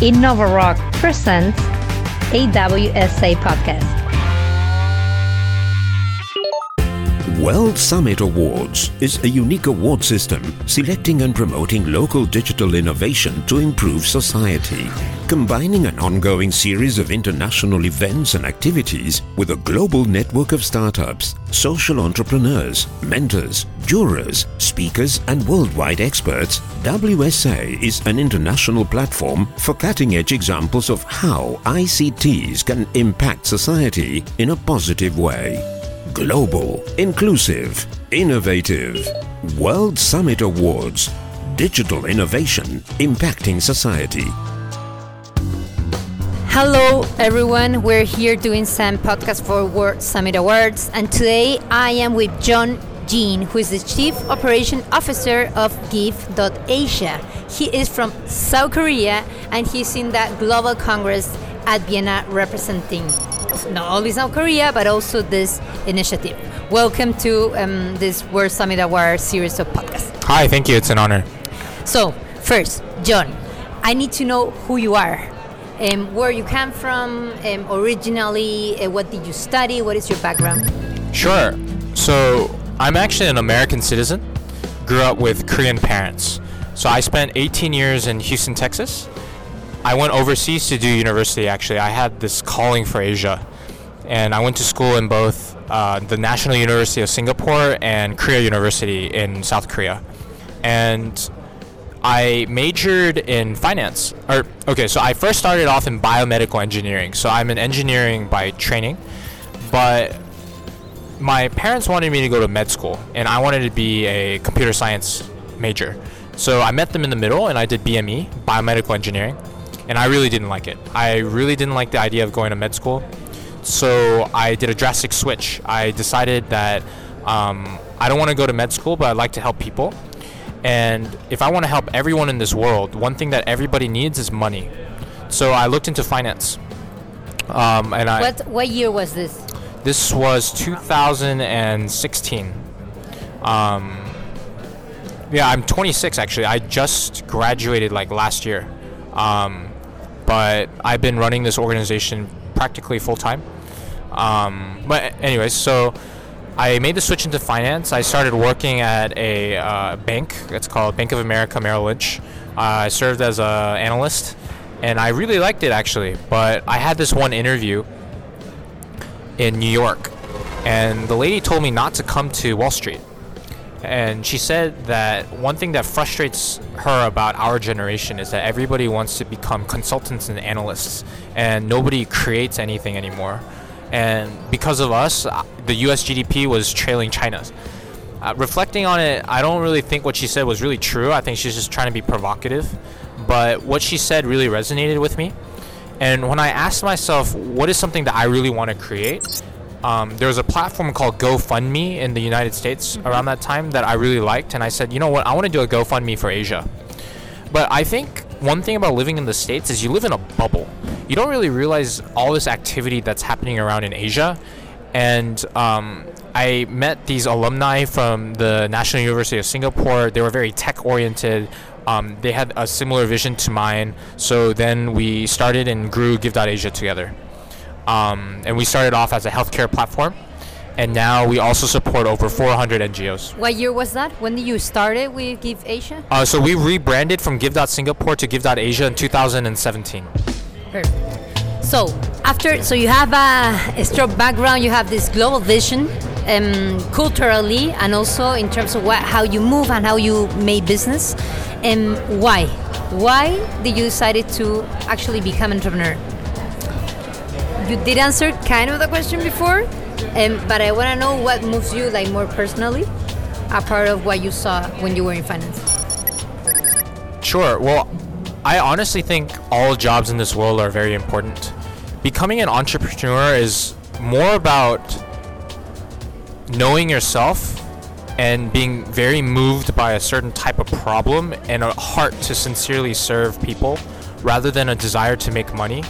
Innova Rock presents AWSA Podcast. World Summit Awards is a unique award system selecting and promoting local digital innovation to improve society, combining an ongoing series of international events and activities with a global network of startups, social entrepreneurs, mentors, jurors, speakers, and worldwide experts. WSA is an international platform for cutting edge examples of how ICTs can impact society in a positive way global, inclusive, innovative. World Summit Awards. Digital innovation impacting society. Hello, everyone. We're here doing some podcast for World Summit Awards, and today I am with John Jin, who is the Chief Operation Officer of Give.Asia. He is from South Korea, and he's in that Global Congress at Vienna representing not only South Korea, but also this initiative. Welcome to um, this World Summit Award series of podcasts. Hi, thank you. It's an honor. So, first, John, I need to know who you are. Um, where you come from, um, originally, uh, what did you study, what is your background? Sure. So, I'm actually an American citizen, grew up with Korean parents. So, I spent 18 years in Houston, Texas. I went overseas to do university actually. I had this calling for Asia. And I went to school in both uh, the National University of Singapore and Korea University in South Korea. And I majored in finance. Or okay, so I first started off in biomedical engineering. So I'm an engineering by training, but my parents wanted me to go to med school, and I wanted to be a computer science major. So I met them in the middle, and I did BME, biomedical engineering, and I really didn't like it. I really didn't like the idea of going to med school. So I did a drastic switch. I decided that um, I don't want to go to med school, but I'd like to help people. And if I want to help everyone in this world, one thing that everybody needs is money. So I looked into finance. Um, and I What, what year was this? this was 2016. Um, yeah, I'm 26 actually. I just graduated like last year. Um, but I've been running this organization practically full time. Um, but anyways, so I made the switch into finance. I started working at a uh, bank. It's called Bank of America Merrill Lynch. Uh, I served as an analyst, and I really liked it actually. But I had this one interview in New York, and the lady told me not to come to Wall Street. And she said that one thing that frustrates her about our generation is that everybody wants to become consultants and analysts, and nobody creates anything anymore. And because of us, uh, the US GDP was trailing China's. Uh, reflecting on it, I don't really think what she said was really true. I think she's just trying to be provocative. But what she said really resonated with me. And when I asked myself, what is something that I really want to create? Um, there was a platform called GoFundMe in the United States around that time that I really liked. And I said, you know what, I want to do a GoFundMe for Asia. But I think one thing about living in the States is you live in a bubble. You don't really realize all this activity that's happening around in Asia. And um, I met these alumni from the National University of Singapore. They were very tech oriented. Um, they had a similar vision to mine. So then we started and grew Give.Asia together. Um, and we started off as a healthcare platform. And now we also support over 400 NGOs. What year was that? When did you started with Give Asia? Uh, so we rebranded from Give.Singapore to Give.Asia in 2017. Perfect. So after, so you have a, a strong background, you have this global vision, um, culturally, and also in terms of what, how you move and how you make business. And why? Why did you decided to actually become entrepreneur? You did answer kind of the question before, um, but I want to know what moves you like more personally, a part of what you saw when you were in finance. Sure. Well, I honestly think all jobs in this world are very important. Becoming an entrepreneur is more about knowing yourself and being very moved by a certain type of problem and a heart to sincerely serve people rather than a desire to make money.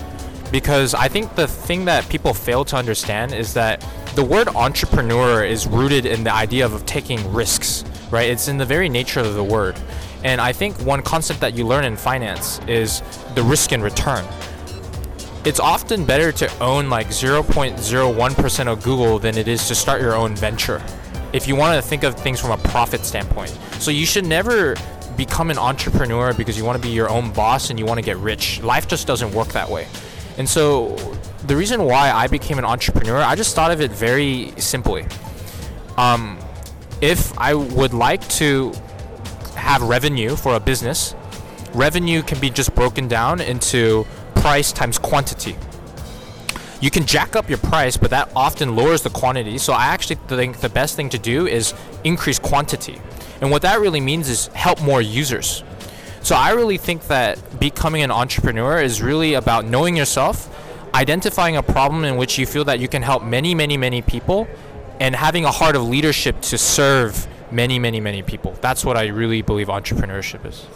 Because I think the thing that people fail to understand is that the word entrepreneur is rooted in the idea of taking risks, right? It's in the very nature of the word. And I think one concept that you learn in finance is the risk and return. It's often better to own like 0.01% of Google than it is to start your own venture. If you want to think of things from a profit standpoint. So you should never become an entrepreneur because you want to be your own boss and you want to get rich. Life just doesn't work that way. And so the reason why I became an entrepreneur, I just thought of it very simply. Um, if I would like to have revenue for a business, revenue can be just broken down into price times quantity. You can jack up your price, but that often lowers the quantity. So I actually think the best thing to do is increase quantity. And what that really means is help more users. So I really think that becoming an entrepreneur is really about knowing yourself, identifying a problem in which you feel that you can help many, many, many people, and having a heart of leadership to serve many, many, many people. That's what I really believe entrepreneurship is.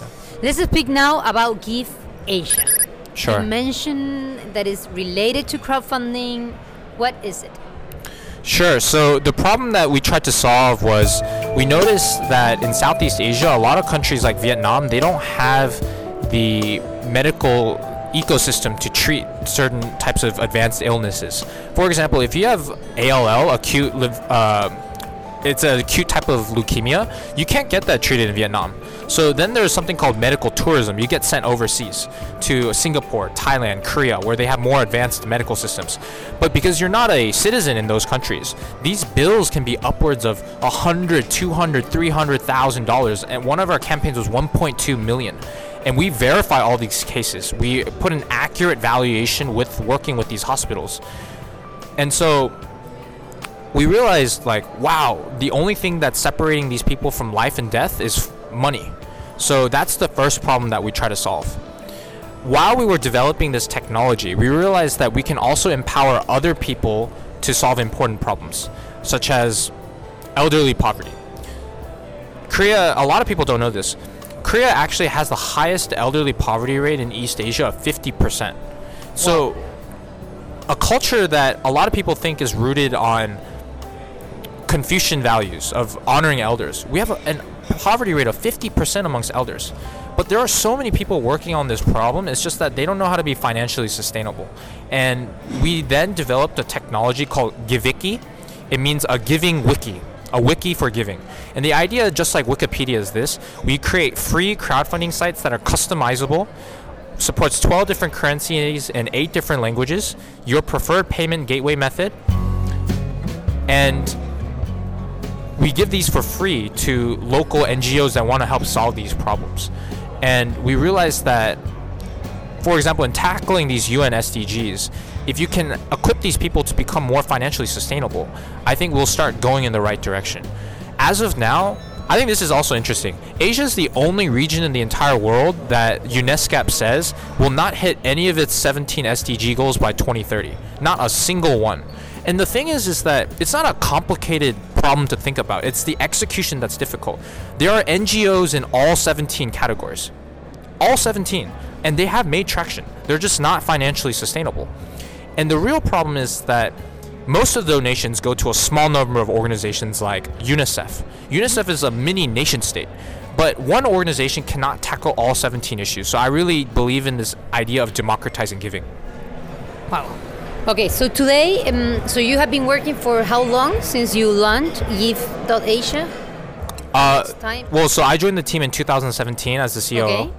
Let's speak now about Give Asia. Sure. You mentioned that is related to crowdfunding. What is it? Sure. So the problem that we tried to solve was we noticed that in Southeast Asia, a lot of countries like Vietnam, they don't have the medical ecosystem to treat certain types of advanced illnesses. For example, if you have ALL, acute liv- uh, it's an acute type of leukemia. You can't get that treated in Vietnam. So then there's something called medical tourism. You get sent overseas to Singapore, Thailand, Korea, where they have more advanced medical systems. But because you're not a citizen in those countries, these bills can be upwards of a hundred, two hundred, three hundred thousand dollars. And one of our campaigns was 1.2 million. And we verify all these cases. We put an accurate valuation with working with these hospitals. And so we realized like wow the only thing that's separating these people from life and death is money. So that's the first problem that we try to solve. While we were developing this technology we realized that we can also empower other people to solve important problems such as elderly poverty. Korea a lot of people don't know this. Korea actually has the highest elderly poverty rate in east asia of 50% so a culture that a lot of people think is rooted on Confucian values of honoring elders. We have a, a poverty rate of 50% amongst elders. But there are so many people working on this problem. It's just that they don't know how to be financially sustainable. And we then developed a technology called Giviki. It means a giving wiki, a wiki for giving. And the idea, just like Wikipedia, is this: we create free crowdfunding sites that are customizable, supports 12 different currencies in eight different languages, your preferred payment gateway method, and we give these for free to local NGOs that want to help solve these problems. And we realized that, for example, in tackling these UN SDGs, if you can equip these people to become more financially sustainable, I think we'll start going in the right direction. As of now, I think this is also interesting. Asia is the only region in the entire world that UNESCO says will not hit any of its 17 SDG goals by 2030. Not a single one. And the thing is, is that it's not a complicated problem to think about. It's the execution that's difficult. There are NGOs in all 17 categories, all 17, and they have made traction. They're just not financially sustainable. And the real problem is that most of the donations go to a small number of organizations like UNICEF. UNICEF is a mini nation state, but one organization cannot tackle all 17 issues. So I really believe in this idea of democratizing giving. Wow. Okay, so today, um, so you have been working for how long since you launched Give.Asia? Uh, time? well, so I joined the team in 2017 as the COO. Okay.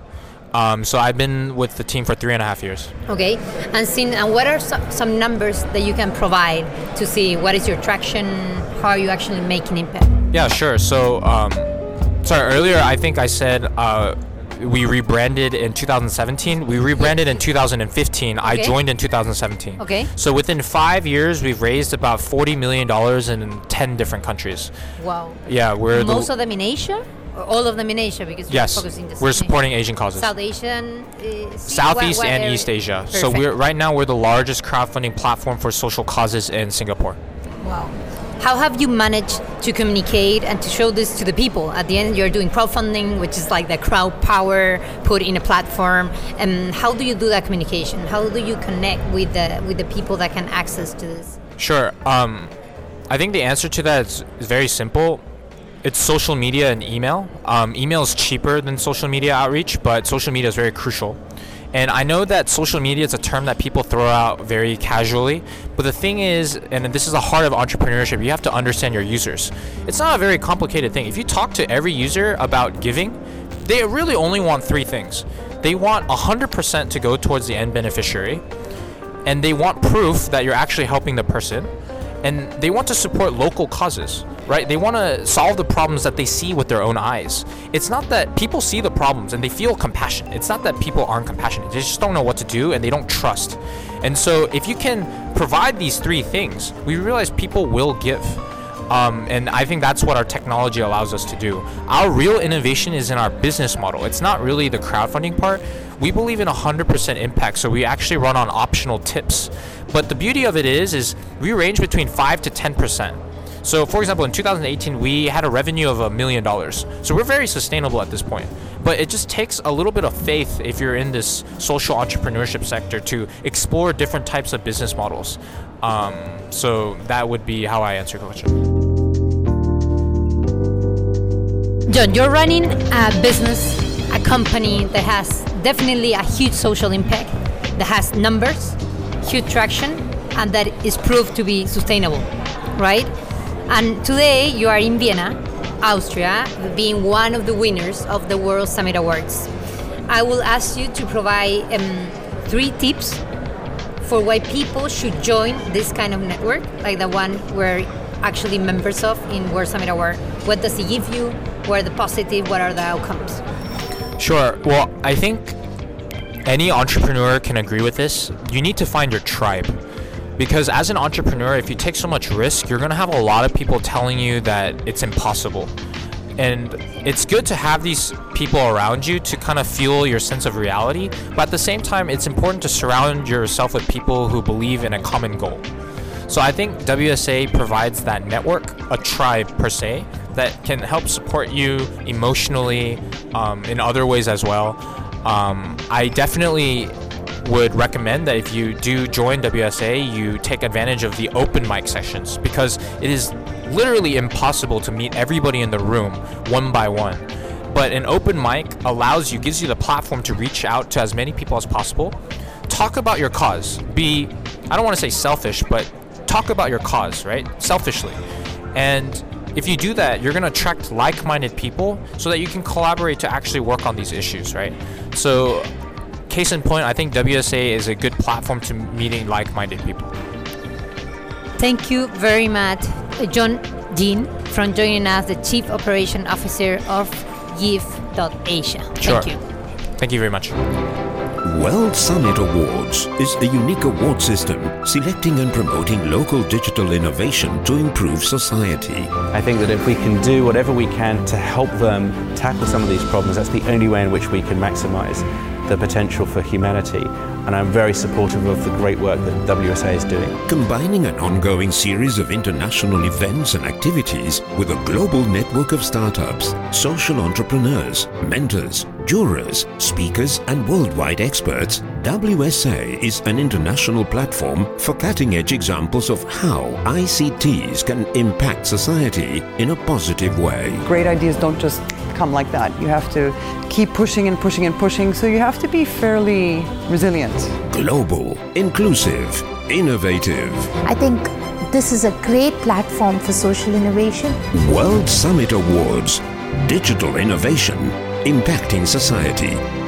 Um, so I've been with the team for three and a half years. Okay, and seen, and what are some, some numbers that you can provide to see what is your traction, how are you actually making impact? Yeah, sure. So, um, sorry, earlier I think I said uh, we rebranded in 2017. We rebranded in 2015. I joined in 2017. Okay. So within five years, we've raised about 40 million dollars in 10 different countries. Wow. Yeah, we're Most the of them in Asia, or all of them in Asia, because you're yes, focusing we're supporting Asian causes. South Asian, uh, Southeast what- what and? East Asia. So we're right now we're the largest crowdfunding platform for social causes in Singapore. Wow. How have you managed to communicate and to show this to the people? At the end, you're doing crowdfunding, which is like the crowd power put in a platform. And how do you do that communication? How do you connect with the with the people that can access to this? Sure. Um, I think the answer to that is, is very simple. it's social media and email. Um, email is cheaper than social media outreach, but social media is very crucial. And I know that social media is a term that people throw out very casually, but the thing is, and this is the heart of entrepreneurship, you have to understand your users. It's not a very complicated thing. If you talk to every user about giving, they really only want three things. They want 100% to go towards the end beneficiary, and they want proof that you're actually helping the person, and they want to support local causes right? They want to solve the problems that they see with their own eyes. It's not that people see the problems and they feel compassion. It's not that people aren't compassionate. They just don't know what to do and they don't trust. And so if you can provide these three things, we realize people will give. Um, and I think that's what our technology allows us to do. Our real innovation is in our business model. It's not really the crowdfunding part. We believe in 100% impact, so we actually run on optional tips. But the beauty of it is, is we range between 5 to 10%. So, for example, in 2018, we had a revenue of a million dollars. So, we're very sustainable at this point. But it just takes a little bit of faith if you're in this social entrepreneurship sector to explore different types of business models. Um, so, that would be how I answer your question. John, you're running a business, a company that has definitely a huge social impact, that has numbers, huge traction, and that is proved to be sustainable, right? And today you are in Vienna, Austria, being one of the winners of the World Summit Awards. I will ask you to provide um, three tips for why people should join this kind of network, like the one we're actually members of in World Summit Award. What does it give you? What are the positive? What are the outcomes? Sure. Well, I think any entrepreneur can agree with this. You need to find your tribe because as an entrepreneur if you take so much risk you're going to have a lot of people telling you that it's impossible. And it's good to have these people around you to kind of fuel your sense of reality but at the same time it's important to surround yourself with people who believe in a common goal. So i think wsa provides that network a tribe per se that can help support you emotionally um, in other ways as well. Um, i definitely would recommend that if you do join WSA, you take advantage of the open mic sessions because it is literally impossible to meet everybody in the room one by one. But an open mic allows you, gives you the platform to reach out to as many people as possible. Talk about your cause. Be, I don't want to say selfish, but talk about your cause, right? Selfishly. And if you do that, you're going to attract like minded people so that you can collaborate to actually work on these issues, right? So case in point, I think WSA is a good platform to meeting like-minded people. Thank you very much, John Jin, from joining us, the Chief Operation Officer of Give.Asia. Sure. Thank you. Thank you very much. World Summit Awards is a unique award system selecting and promoting local digital innovation to improve society. I think that if we can do whatever we can to help them tackle some of these problems, that's the only way in which we can maximize the potential for humanity. And I'm very supportive of the great work that WSA is doing. Combining an ongoing series of international events and activities with a global network of startups, social entrepreneurs, mentors, jurors, speakers, and worldwide experts, WSA is an international platform for cutting edge examples of how ICTs can impact society in a positive way. Great ideas don't just come like that. You have to keep pushing and pushing and pushing, so you have to be fairly resilient. Global, inclusive, innovative. I think this is a great platform for social innovation. World Summit Awards Digital Innovation Impacting Society